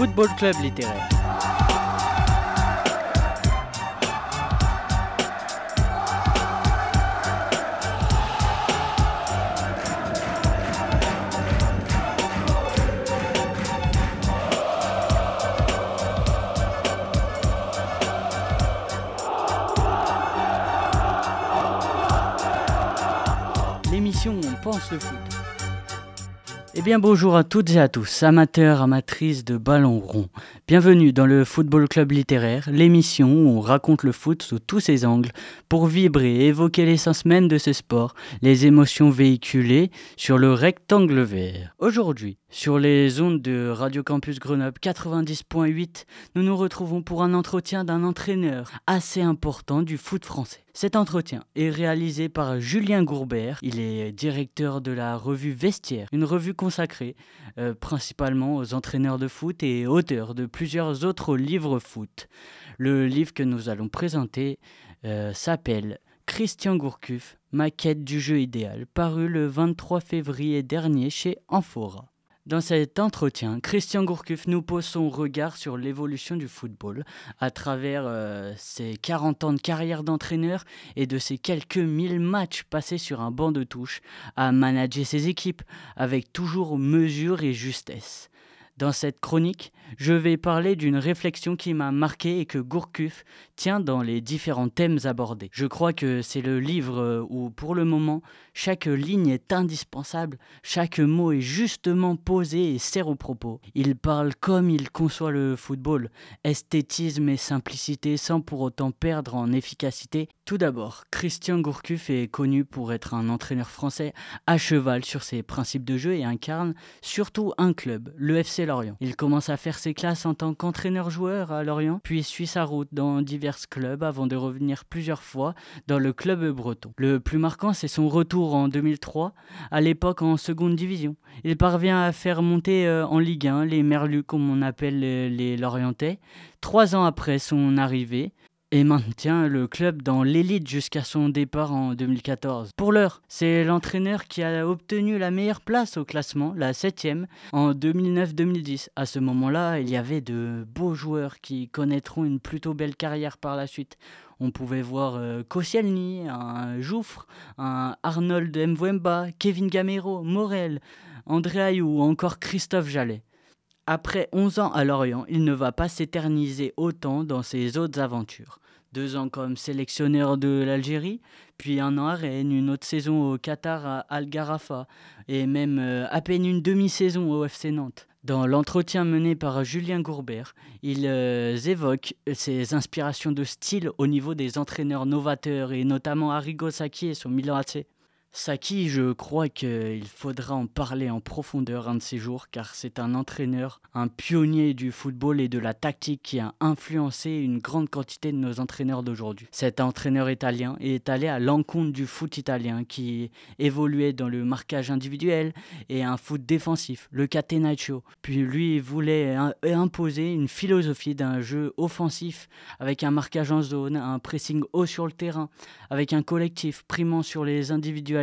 Football Club littéraire. L'émission on pense le foot. Eh bien bonjour à toutes et à tous, amateurs, amatrices de ballon rond. Bienvenue dans le Football Club littéraire, l'émission où on raconte le foot sous tous ses angles pour vibrer et évoquer l'essence même de ce sport, les émotions véhiculées sur le rectangle vert. Aujourd'hui, sur les ondes de Radio Campus Grenoble 90.8, nous nous retrouvons pour un entretien d'un entraîneur assez important du foot français. Cet entretien est réalisé par Julien Gourbert. Il est directeur de la revue Vestiaire, une revue consacrée euh, principalement aux entraîneurs de foot et auteur de plusieurs autres livres foot. Le livre que nous allons présenter euh, s'appelle Christian Gourcuff, maquette du jeu idéal, paru le 23 février dernier chez Amphora. Dans cet entretien, Christian Gourcuff nous pose son regard sur l'évolution du football à travers euh, ses 40 ans de carrière d'entraîneur et de ses quelques 1000 matchs passés sur un banc de touche à manager ses équipes avec toujours mesure et justesse. Dans cette chronique, je vais parler d'une réflexion qui m'a marqué et que Gourcuff tient dans les différents thèmes abordés. Je crois que c'est le livre où, pour le moment, chaque ligne est indispensable, chaque mot est justement posé et sert au propos. Il parle comme il conçoit le football, esthétisme et simplicité sans pour autant perdre en efficacité. Tout d'abord, Christian Gourcuff est connu pour être un entraîneur français à cheval sur ses principes de jeu et incarne surtout un club, le FC Lorient. Il commence à faire ses classes en tant qu'entraîneur-joueur à Lorient, puis suit sa route dans divers clubs avant de revenir plusieurs fois dans le club breton. Le plus marquant, c'est son retour en 2003, à l'époque en seconde division. Il parvient à faire monter euh, en Ligue 1 les Merlus, comme on appelle les, les Lorientais, trois ans après son arrivée et maintient le club dans l'élite jusqu'à son départ en 2014. Pour l'heure, c'est l'entraîneur qui a obtenu la meilleure place au classement, la 7 en 2009-2010. À ce moment-là, il y avait de beaux joueurs qui connaîtront une plutôt belle carrière par la suite. On pouvait voir euh, Koscielny, un Jouffre, un Arnold Mwemba, Kevin Gamero, Morel, André Ayou ou encore Christophe Jallet. Après 11 ans à Lorient, il ne va pas s'éterniser autant dans ses autres aventures. Deux ans comme sélectionneur de l'Algérie, puis un an à Rennes, une autre saison au Qatar à Al Gharafa, et même euh, à peine une demi-saison au FC Nantes. Dans l'entretien mené par Julien Gourbert, ils euh, évoquent ses inspirations de style au niveau des entraîneurs novateurs, et notamment Arrigo Sacchi et son Milan AC. Saki, je crois qu'il faudra en parler en profondeur un de ces jours, car c'est un entraîneur, un pionnier du football et de la tactique qui a influencé une grande quantité de nos entraîneurs d'aujourd'hui. Cet entraîneur italien est allé à l'encontre du foot italien qui évoluait dans le marquage individuel et un foot défensif, le catenaccio. Puis lui voulait imposer une philosophie d'un jeu offensif avec un marquage en zone, un pressing haut sur le terrain, avec un collectif primant sur les individuels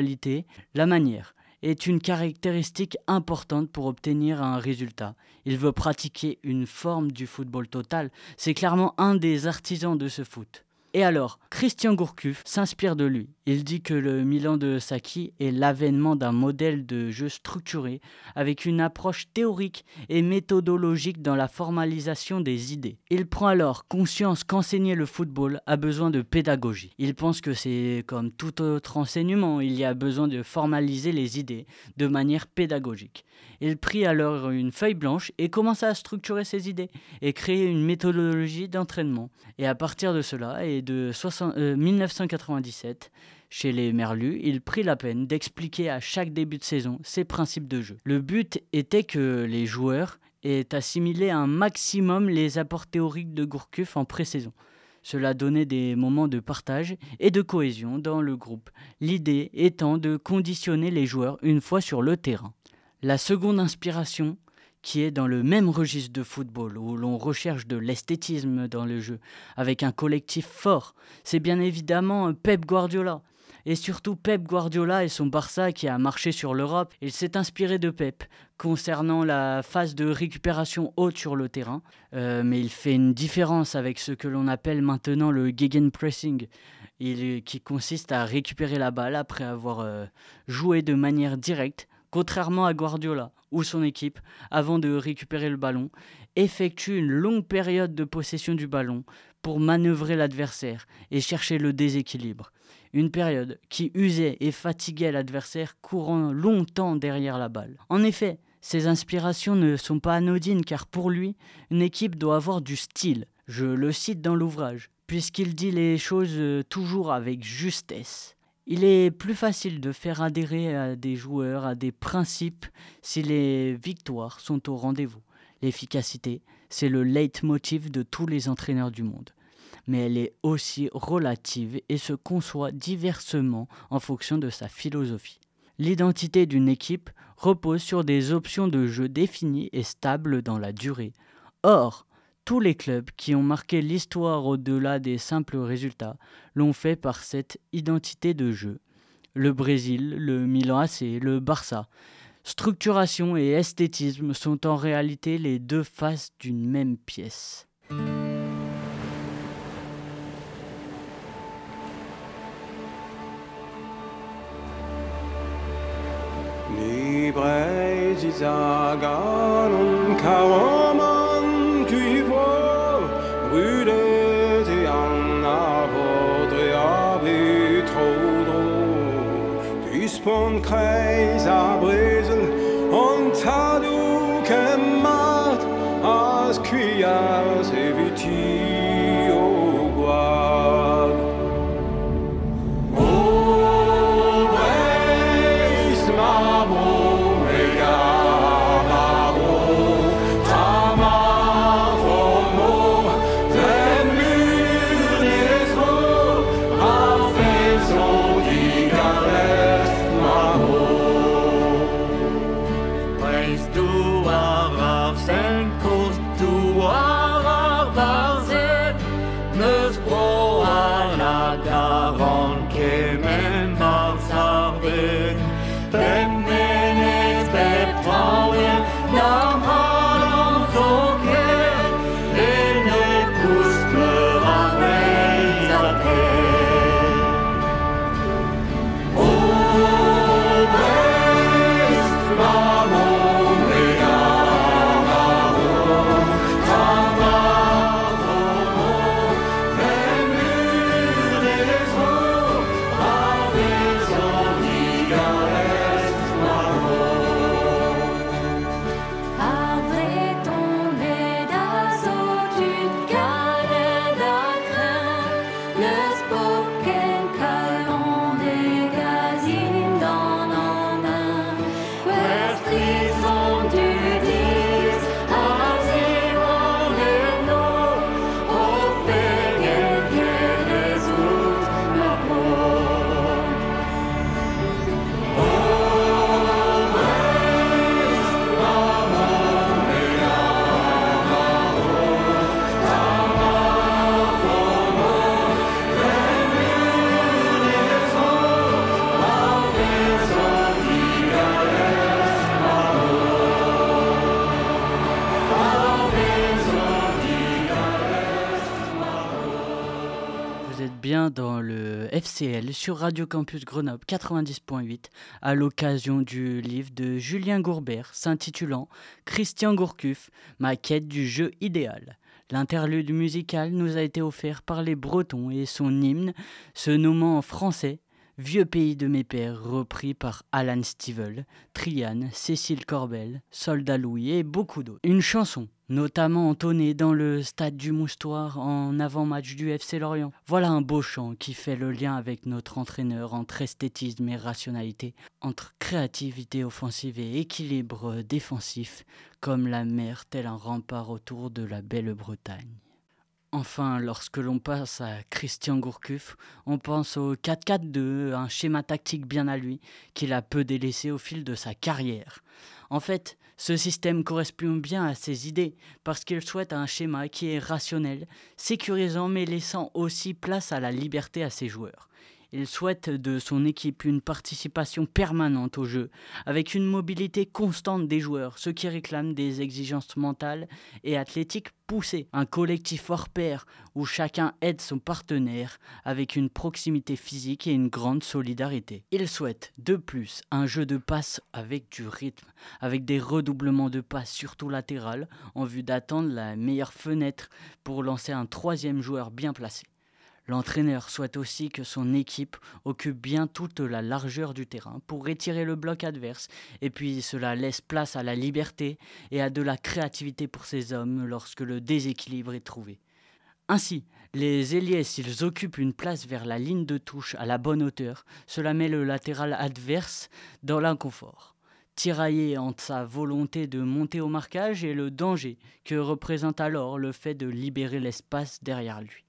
la manière est une caractéristique importante pour obtenir un résultat. Il veut pratiquer une forme du football total. C'est clairement un des artisans de ce foot. Et alors, Christian Gourcuff s'inspire de lui. Il dit que le Milan de Sacchi est l'avènement d'un modèle de jeu structuré avec une approche théorique et méthodologique dans la formalisation des idées. Il prend alors conscience qu'enseigner le football a besoin de pédagogie. Il pense que c'est comme tout autre enseignement, il y a besoin de formaliser les idées de manière pédagogique. Il prit alors une feuille blanche et commença à structurer ses idées et créer une méthodologie d'entraînement. Et à partir de cela, et de 1997, euh, chez les Merlus, il prit la peine d'expliquer à chaque début de saison ses principes de jeu. Le but était que les joueurs aient assimilé un maximum les apports théoriques de Gourcuff en pré-saison. Cela donnait des moments de partage et de cohésion dans le groupe, l'idée étant de conditionner les joueurs une fois sur le terrain. La seconde inspiration, qui est dans le même registre de football, où l'on recherche de l'esthétisme dans le jeu, avec un collectif fort, c'est bien évidemment Pep Guardiola. et surtout Pep Guardiola et son Barça qui a marché sur l'Europe. Il s'est inspiré de Pep concernant la phase de récupération haute sur le terrain, euh, mais il fait une différence avec ce que l'on appelle maintenant le gegenpressing, qui consiste à récupérer la balle après avoir euh, joué de manière directe contrairement à Guardiola, où son équipe, avant de récupérer le ballon, effectue une longue période de possession du ballon pour manœuvrer l'adversaire et chercher le déséquilibre. Une période qui usait et fatiguait l'adversaire courant longtemps derrière la balle. En effet, ces inspirations ne sont pas anodines car pour lui, une équipe doit avoir du style. Je le cite dans l'ouvrage, puisqu'il dit les choses euh, toujours avec justesse. Il est plus facile de faire adhérer à des joueurs à des principes si les victoires sont au rendez-vous. L'efficacité, c'est le leitmotiv de tous les entraîneurs du monde. Mais elle est aussi relative et se conçoit diversement en fonction de sa philosophie. L'identité d'une équipe repose sur des options de jeu définies et stables dans la durée. Or, tous les clubs qui ont marqué l'histoire au-delà des simples résultats l'ont fait par cette identité de jeu. Le Brésil, le Milan AC, le Barça. Structuration et esthétisme sont en réalité les deux faces d'une même pièce. von Pontcreis à Bresel und hat du gemacht als Kühe aus Ewig. Sur Radio Campus Grenoble 90.8 à l'occasion du livre de Julien Gourbert s'intitulant Christian Gourcuff, ma quête du jeu idéal. L'interlude musical nous a été offert par les Bretons et son hymne, se nommant en français Vieux pays de mes pères, repris par Alan Stivell, Triane, Cécile Corbel, Soldat Louis et beaucoup d'autres. Une chanson, notamment entonnée dans le stade du Moustoir en avant-match du FC Lorient. Voilà un beau chant qui fait le lien avec notre entraîneur entre esthétisme et rationalité, entre créativité offensive et équilibre défensif, comme la mer tel un rempart autour de la belle Bretagne. Enfin, lorsque l'on passe à Christian Gourcuff, on pense au 4-4-2, un schéma tactique bien à lui, qu'il a peu délaissé au fil de sa carrière. En fait, ce système correspond bien à ses idées, parce qu'il souhaite un schéma qui est rationnel, sécurisant mais laissant aussi place à la liberté à ses joueurs. Il souhaite de son équipe une participation permanente au jeu, avec une mobilité constante des joueurs, ce qui réclame des exigences mentales et athlétiques poussées. Un collectif hors pair où chacun aide son partenaire avec une proximité physique et une grande solidarité. Il souhaite de plus un jeu de passes avec du rythme, avec des redoublements de passes surtout latérales en vue d'attendre la meilleure fenêtre pour lancer un troisième joueur bien placé. L'entraîneur souhaite aussi que son équipe occupe bien toute la largeur du terrain pour retirer le bloc adverse et puis cela laisse place à la liberté et à de la créativité pour ses hommes lorsque le déséquilibre est trouvé. Ainsi, les ailiers, s'ils occupent une place vers la ligne de touche à la bonne hauteur, cela met le latéral adverse dans l'inconfort tiraillé entre sa volonté de monter au marquage et le danger que représente alors le fait de libérer l'espace derrière lui.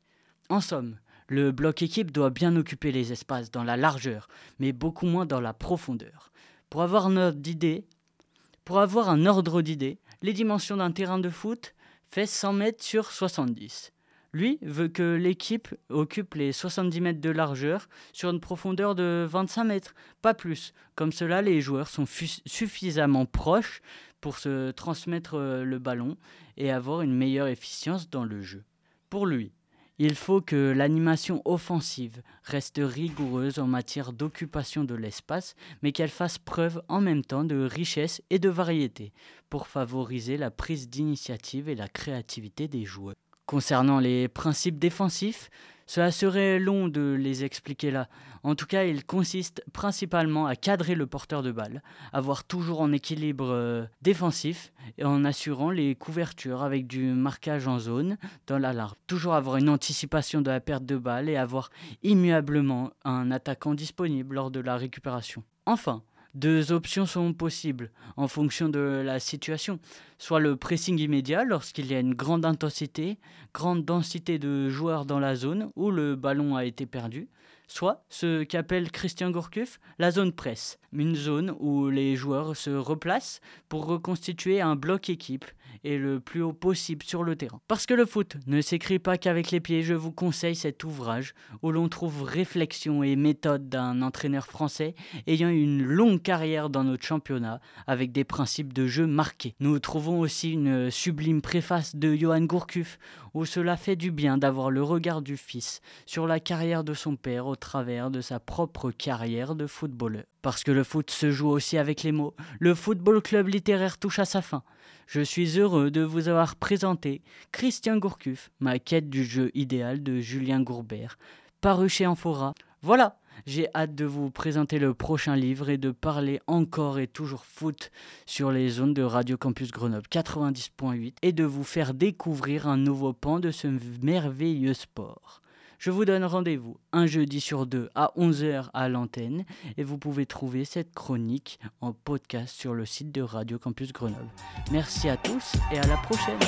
En somme, le bloc équipe doit bien occuper les espaces dans la largeur, mais beaucoup moins dans la profondeur. Pour avoir un ordre d'idée, pour avoir un ordre d'idée, les dimensions d'un terrain de foot fait 100 mètres sur 70. Lui veut que l'équipe occupe les 70 mètres de largeur sur une profondeur de 25 mètres, pas plus. Comme cela, les joueurs sont suffisamment proches pour se transmettre euh, le ballon et avoir une meilleure efficience dans le jeu. Pour lui, il faut que l'animation offensive reste rigoureuse en matière d'occupation de l'espace, mais qu'elle fasse preuve en même temps de richesse et de variété pour favoriser la prise d'initiative et la créativité des joueurs. Concernant les principes défensifs, cela serait long de les expliquer là. En tout cas, ils consistent principalement à cadrer le porteur de balle, avoir toujours en équilibre euh, défensif et en assurant les couvertures avec du marquage en zone dans la large. Toujours avoir une anticipation de la perte de balle et avoir immuablement un attaquant disponible lors de la récupération. Enfin, deux options sont possibles en fonction de la situation. Soit le pressing immédiat lorsqu'il y a une grande intensité, grande densité de joueurs dans la zone où le ballon a été perdu, soit ce qu'appelle Christian Gourcuff la zone presse, une zone où les joueurs se replacent pour reconstituer un bloc équipe et le plus haut possible sur le terrain. Parce que le foot ne s'écrit pas qu'avec les pieds, je vous conseille cet ouvrage où l'on trouve réflexion et méthode d'un entraîneur français ayant une longue carrière dans notre championnat avec des principes de jeu marqués. Nous trouvons aussi une sublime préface de Johan Gourcuff où cela fait du bien d'avoir le regard du fils sur la carrière de son père au travers de sa propre carrière de footballeur. Parce que le foot se joue aussi avec les mots, le Football Club littéraire touche à sa fin. Je suis heureux de vous avoir présenté Christian Gourcuff, ma quête du jeu idéal de Julien Gourbert, paru chez Amphora. Voilà, j'ai hâte de vous présenter le prochain livre et de parler encore et toujours foot sur les zones de Radio Campus Grenoble 90.8 et de vous faire découvrir un nouveau pan de ce merveilleux sport. Je vous donne rendez-vous un jeudi sur deux à 11h à l'antenne et vous pouvez trouver cette chronique en podcast sur le site de Radio Campus Grenoble. Merci à tous et à la prochaine.